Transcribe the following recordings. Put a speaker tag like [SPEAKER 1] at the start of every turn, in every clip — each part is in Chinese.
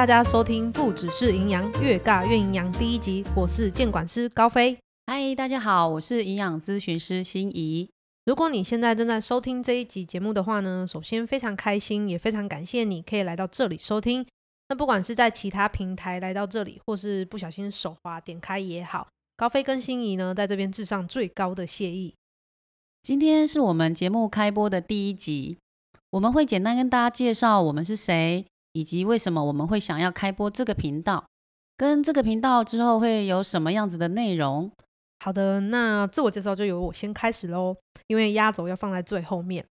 [SPEAKER 1] 大家收听《不只是营养，越尬越营养》第一集，我是监管师高飞。
[SPEAKER 2] 嗨，大家好，我是营养咨询师心怡。
[SPEAKER 1] 如果你现在正在收听这一集节目的话呢，首先非常开心，也非常感谢你可以来到这里收听。那不管是在其他平台来到这里，或是不小心手滑点开也好，高飞跟心怡呢在这边致上最高的谢意。
[SPEAKER 2] 今天是我们节目开播的第一集，我们会简单跟大家介绍我们是谁，以及为什么我们会想要开播这个频道，跟这个频道之后会有什么样子的内容。
[SPEAKER 1] 好的，那自我介绍就由我先开始喽，因为压轴要放在最后面。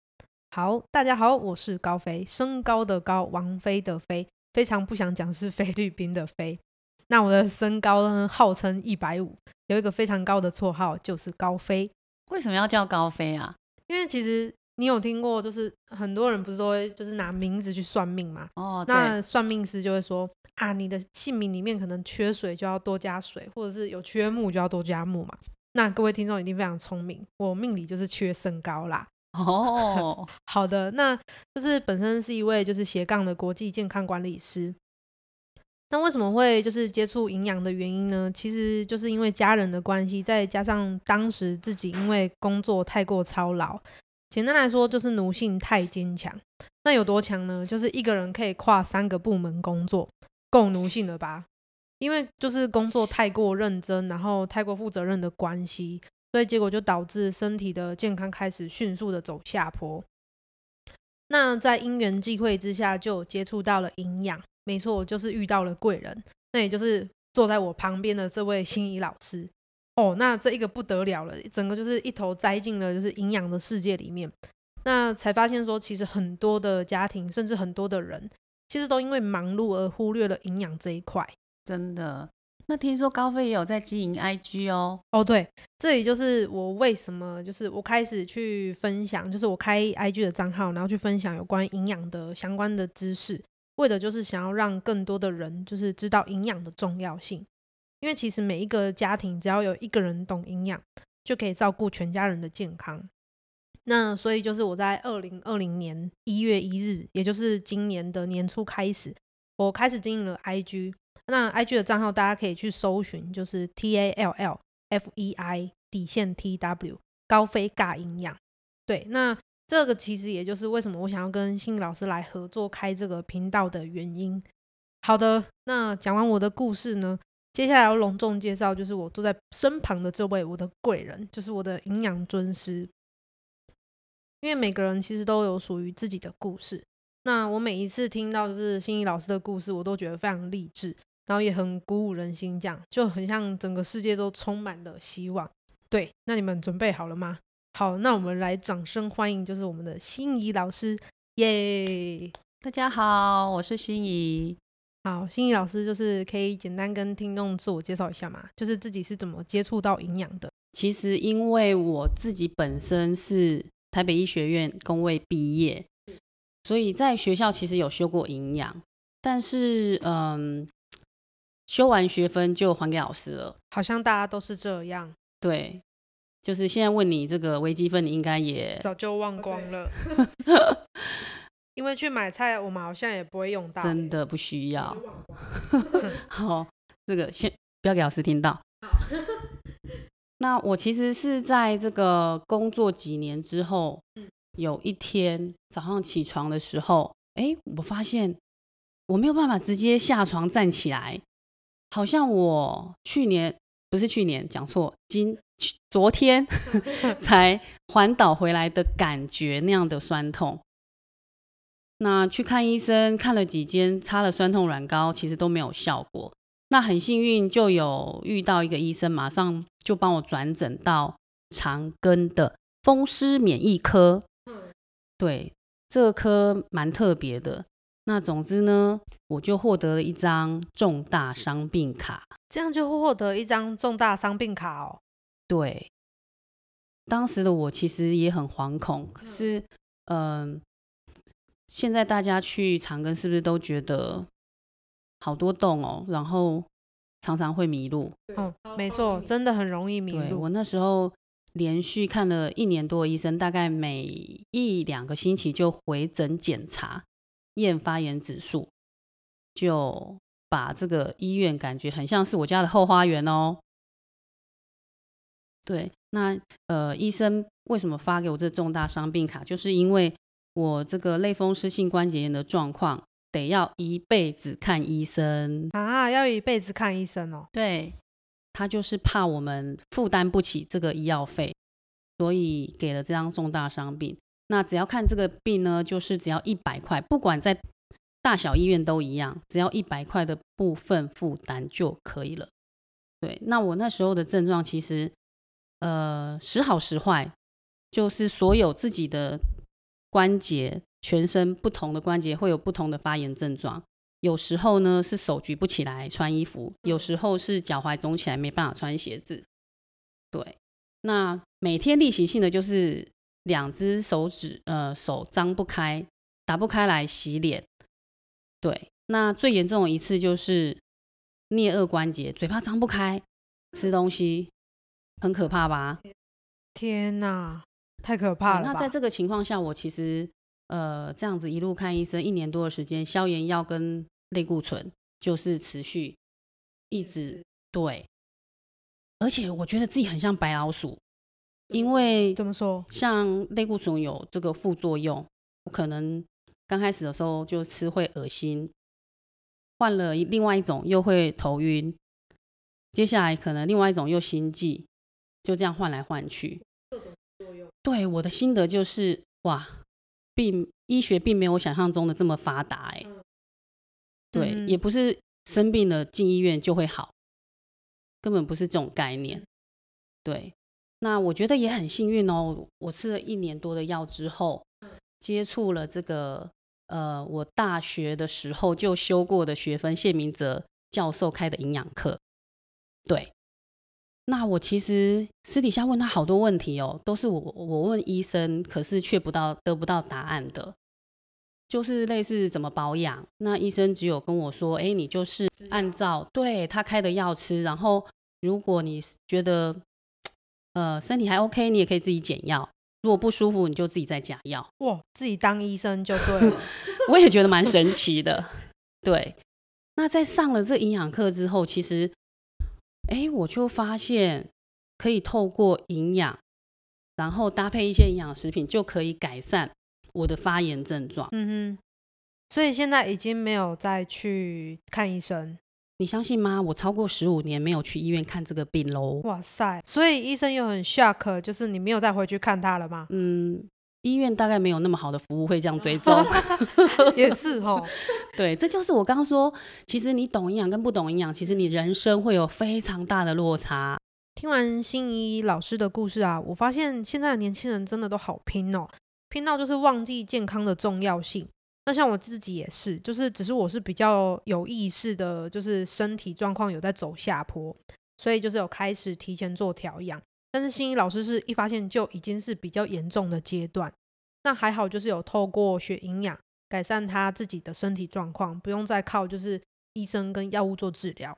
[SPEAKER 1] 好，大家好，我是高飞，身高的高，王菲的菲，非常不想讲是菲律宾的菲。那我的身高呢，号称一百五，有一个非常高的绰号就是高飞。
[SPEAKER 2] 为什么要叫高飞啊？
[SPEAKER 1] 因为其实你有听过，就是很多人不是都会就是拿名字去算命嘛。
[SPEAKER 2] 哦，
[SPEAKER 1] 那算命师就会说啊，你的姓名里面可能缺水，就要多加水，或者是有缺木就要多加木嘛。那各位听众一定非常聪明，我命里就是缺身高啦。
[SPEAKER 2] 哦，
[SPEAKER 1] 好的，那就是本身是一位就是斜杠的国际健康管理师。那为什么会就是接触营养的原因呢？其实就是因为家人的关系，再加上当时自己因为工作太过操劳，简单来说就是奴性太坚强。那有多强呢？就是一个人可以跨三个部门工作，够奴性了吧？因为就是工作太过认真，然后太过负责任的关系，所以结果就导致身体的健康开始迅速的走下坡。那在因缘际会之下，就接触到了营养。没错，就是遇到了贵人，那也就是坐在我旁边的这位心仪老师。哦，那这一个不得了了，整个就是一头栽进了就是营养的世界里面。那才发现说，其实很多的家庭，甚至很多的人，其实都因为忙碌而忽略了营养这一块。
[SPEAKER 2] 真的。那听说高飞也有在经营 IG 哦。
[SPEAKER 1] 哦，对，这里就是我为什么就是我开始去分享，就是我开 IG 的账号，然后去分享有关营养的相关的知识。为的就是想要让更多的人就是知道营养的重要性，因为其实每一个家庭只要有一个人懂营养，就可以照顾全家人的健康。那所以就是我在二零二零年一月一日，也就是今年的年初开始，我开始经营了 IG。那 IG 的账号大家可以去搜寻，就是 T A L L F E I 底线 T W 高飞尬营养。对，那。这个其实也就是为什么我想要跟心理老师来合作开这个频道的原因。好的，那讲完我的故事呢，接下来要隆重介绍，就是我坐在身旁的这位我的贵人，就是我的营养尊师。因为每个人其实都有属于自己的故事。那我每一次听到就是心仪老师的故事，我都觉得非常励志，然后也很鼓舞人心，这样就很像整个世界都充满了希望。对，那你们准备好了吗？好，那我们来掌声欢迎，就是我们的心仪老师，耶！
[SPEAKER 2] 大家好，我是心仪。
[SPEAKER 1] 好，心仪老师就是可以简单跟听众自我介绍一下嘛，就是自己是怎么接触到营养的。
[SPEAKER 2] 其实因为我自己本身是台北医学院工位毕业，所以在学校其实有修过营养，但是嗯，修完学分就还给老师了。
[SPEAKER 1] 好像大家都是这样。
[SPEAKER 2] 对。就是现在问你这个微积分，你应该也
[SPEAKER 1] 早就忘光了，因为去买菜，我们好像也不会用到，
[SPEAKER 2] 真的不需要。好，这个先不要给老师听到。那我其实是在这个工作几年之后，有一天早上起床的时候，哎，我发现我没有办法直接下床站起来，好像我去年不是去年讲错，今。昨天 才环岛回来的感觉，那样的酸痛。那去看医生，看了几间，擦了酸痛软膏，其实都没有效果。那很幸运，就有遇到一个医生，马上就帮我转诊到长庚的风湿免疫科。对，这个科蛮特别的。那总之呢，我就获得了一张重大伤病卡。
[SPEAKER 1] 这样就获得一张重大伤病卡哦。
[SPEAKER 2] 对，当时的我其实也很惶恐，可是，嗯，现在大家去长庚是不是都觉得好多洞哦，然后常常会迷路？
[SPEAKER 1] 嗯，没错，真的很容易迷路。
[SPEAKER 2] 我那时候连续看了一年多的医生，大概每一两个星期就回诊检查验发炎指数，就把这个医院感觉很像是我家的后花园哦。对，那呃，医生为什么发给我这重大伤病卡？就是因为我这个类风湿性关节炎的状况，得要一辈子看医生
[SPEAKER 1] 啊，要一辈子看医生哦。
[SPEAKER 2] 对，他就是怕我们负担不起这个医药费，所以给了这张重大伤病。那只要看这个病呢，就是只要一百块，不管在大小医院都一样，只要一百块的部分负担就可以了。对，那我那时候的症状其实。呃，时好时坏，就是所有自己的关节，全身不同的关节会有不同的发炎症状。有时候呢是手举不起来穿衣服，有时候是脚踝肿起来没办法穿鞋子。对，那每天例行性的就是两只手指，呃，手张不开，打不开来洗脸。对，那最严重的一次就是颞颌关节，嘴巴张不开，吃东西。很可怕吧？
[SPEAKER 1] 天哪，太可怕了！
[SPEAKER 2] 那在这个情况下，我其实呃这样子一路看医生一年多的时间，消炎药跟类固醇就是持续一直对，而且我觉得自己很像白老鼠，因为
[SPEAKER 1] 怎么说？
[SPEAKER 2] 像类固醇有这个副作用，我可能刚开始的时候就吃会恶心，换了另外一种又会头晕，接下来可能另外一种又心悸。就这样换来换去。对我的心得就是，哇，并医学并没有我想象中的这么发达，哎，对，也不是生病了进医院就会好，根本不是这种概念。对，那我觉得也很幸运哦，我吃了一年多的药之后，接触了这个，呃，我大学的时候就修过的学分，谢明哲教授开的营养课，对。那我其实私底下问他好多问题哦，都是我我问医生，可是却不到得不到答案的，就是类似怎么保养。那医生只有跟我说，哎，你就是按照对他开的药吃，然后如果你觉得呃身体还 OK，你也可以自己减药。如果不舒服，你就自己再加药。
[SPEAKER 1] 哇，自己当医生就对了，
[SPEAKER 2] 我也觉得蛮神奇的。对，那在上了这营养课之后，其实。哎，我就发现可以透过营养，然后搭配一些营养食品，就可以改善我的发炎症状。嗯
[SPEAKER 1] 哼，所以现在已经没有再去看医生，
[SPEAKER 2] 你相信吗？我超过十五年没有去医院看这个病喽。
[SPEAKER 1] 哇塞！所以医生又很 shock，就是你没有再回去看他了吗？
[SPEAKER 2] 嗯。医院大概没有那么好的服务会这样追踪，
[SPEAKER 1] 也是哦。
[SPEAKER 2] 对，这就是我刚刚说，其实你懂营养跟不懂营养，其实你人生会有非常大的落差。
[SPEAKER 1] 听完心仪老师的故事啊，我发现现在的年轻人真的都好拼哦，拼到就是忘记健康的重要性。那像我自己也是，就是只是我是比较有意识的，就是身体状况有在走下坡，所以就是有开始提前做调养。但是心仪老师是一发现就已经是比较严重的阶段，那还好就是有透过学营养改善他自己的身体状况，不用再靠就是医生跟药物做治疗。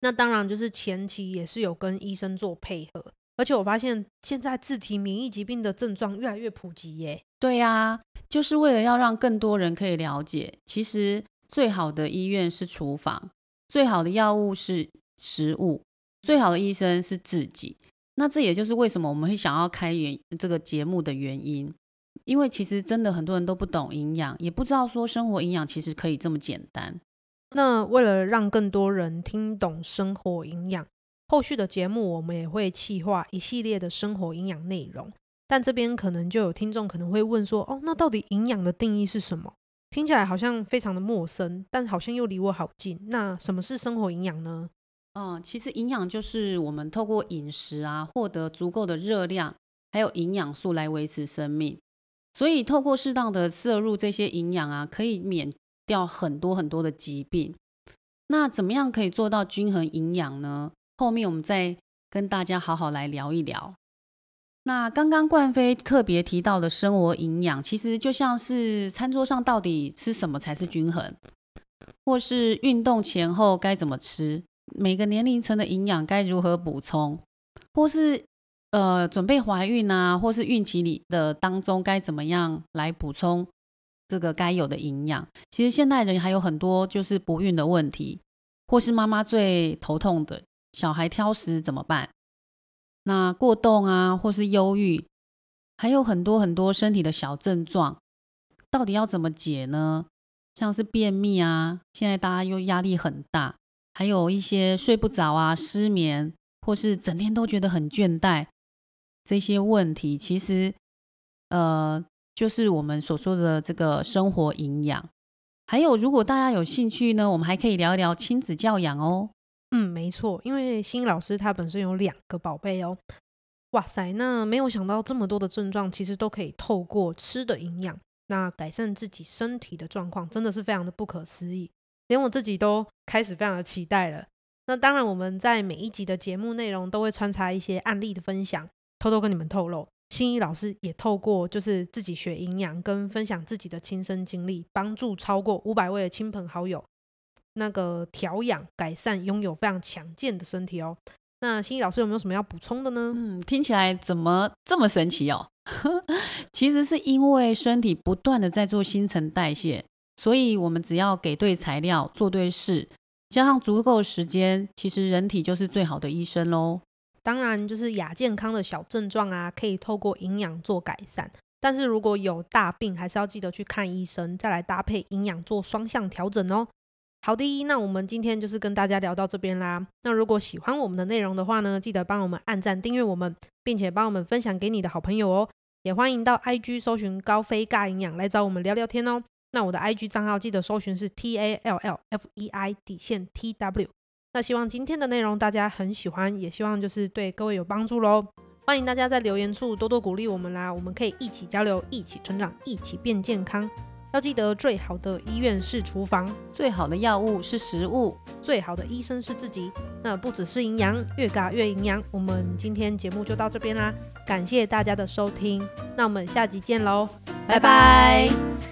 [SPEAKER 1] 那当然就是前期也是有跟医生做配合，而且我发现现在自体免疫疾病的症状越来越普及耶。
[SPEAKER 2] 对呀，就是为了要让更多人可以了解，其实最好的医院是厨房，最好的药物是食物，最好的医生是自己。那这也就是为什么我们会想要开原这个节目的原因，因为其实真的很多人都不懂营养，也不知道说生活营养其实可以这么简单。
[SPEAKER 1] 那为了让更多人听懂生活营养，后续的节目我们也会企划一系列的生活营养内容。但这边可能就有听众可能会问说，哦，那到底营养的定义是什么？听起来好像非常的陌生，但好像又离我好近。那什么是生活营养呢？
[SPEAKER 2] 嗯，其实营养就是我们透过饮食啊，获得足够的热量，还有营养素来维持生命。所以透过适当的摄入这些营养啊，可以免掉很多很多的疾病。那怎么样可以做到均衡营养呢？后面我们再跟大家好好来聊一聊。那刚刚冠飞特别提到的生活营养，其实就像是餐桌上到底吃什么才是均衡，或是运动前后该怎么吃。每个年龄层的营养该如何补充，或是呃准备怀孕啊，或是孕期里的当中该怎么样来补充这个该有的营养。其实现代人还有很多就是不孕的问题，或是妈妈最头痛的小孩挑食怎么办？那过动啊，或是忧郁，还有很多很多身体的小症状，到底要怎么解呢？像是便秘啊，现在大家又压力很大，还有一些睡不着啊、失眠，或是整天都觉得很倦怠，这些问题其实，呃，就是我们所说的这个生活营养。还有，如果大家有兴趣呢，我们还可以聊一聊亲子教养哦。
[SPEAKER 1] 嗯，没错，因为新老师他本身有两个宝贝哦。哇塞，那没有想到这么多的症状，其实都可以透过吃的营养，那改善自己身体的状况，真的是非常的不可思议，连我自己都开始非常的期待了。那当然，我们在每一集的节目内容都会穿插一些案例的分享，偷偷跟你们透露，新一老师也透过就是自己学营养跟分享自己的亲身经历，帮助超过五百位的亲朋好友。那个调养改善，拥有非常强健的身体哦。那心怡老师有没有什么要补充的呢？
[SPEAKER 2] 嗯，听起来怎么这么神奇哦？其实是因为身体不断的在做新陈代谢，所以我们只要给对材料，做对事，加上足够时间，其实人体就是最好的医生喽。
[SPEAKER 1] 当然，就是亚健康的小症状啊，可以透过营养做改善。但是如果有大病，还是要记得去看医生，再来搭配营养做双向调整哦。好的，那我们今天就是跟大家聊到这边啦。那如果喜欢我们的内容的话呢，记得帮我们按赞、订阅我们，并且帮我们分享给你的好朋友哦。也欢迎到 IG 搜寻高飞尬营养来找我们聊聊天哦。那我的 IG 账号记得搜寻是 T A L L F E I 底线 T W。那希望今天的内容大家很喜欢，也希望就是对各位有帮助喽。欢迎大家在留言处多多鼓励我们啦，我们可以一起交流，一起成长，一起变健康。要记得，最好的医院是厨房，
[SPEAKER 2] 最好的药物是食物，
[SPEAKER 1] 最好的医生是自己。那不只是营养，越嘎越营养。我们今天节目就到这边啦，感谢大家的收听，那我们下集见喽，拜拜。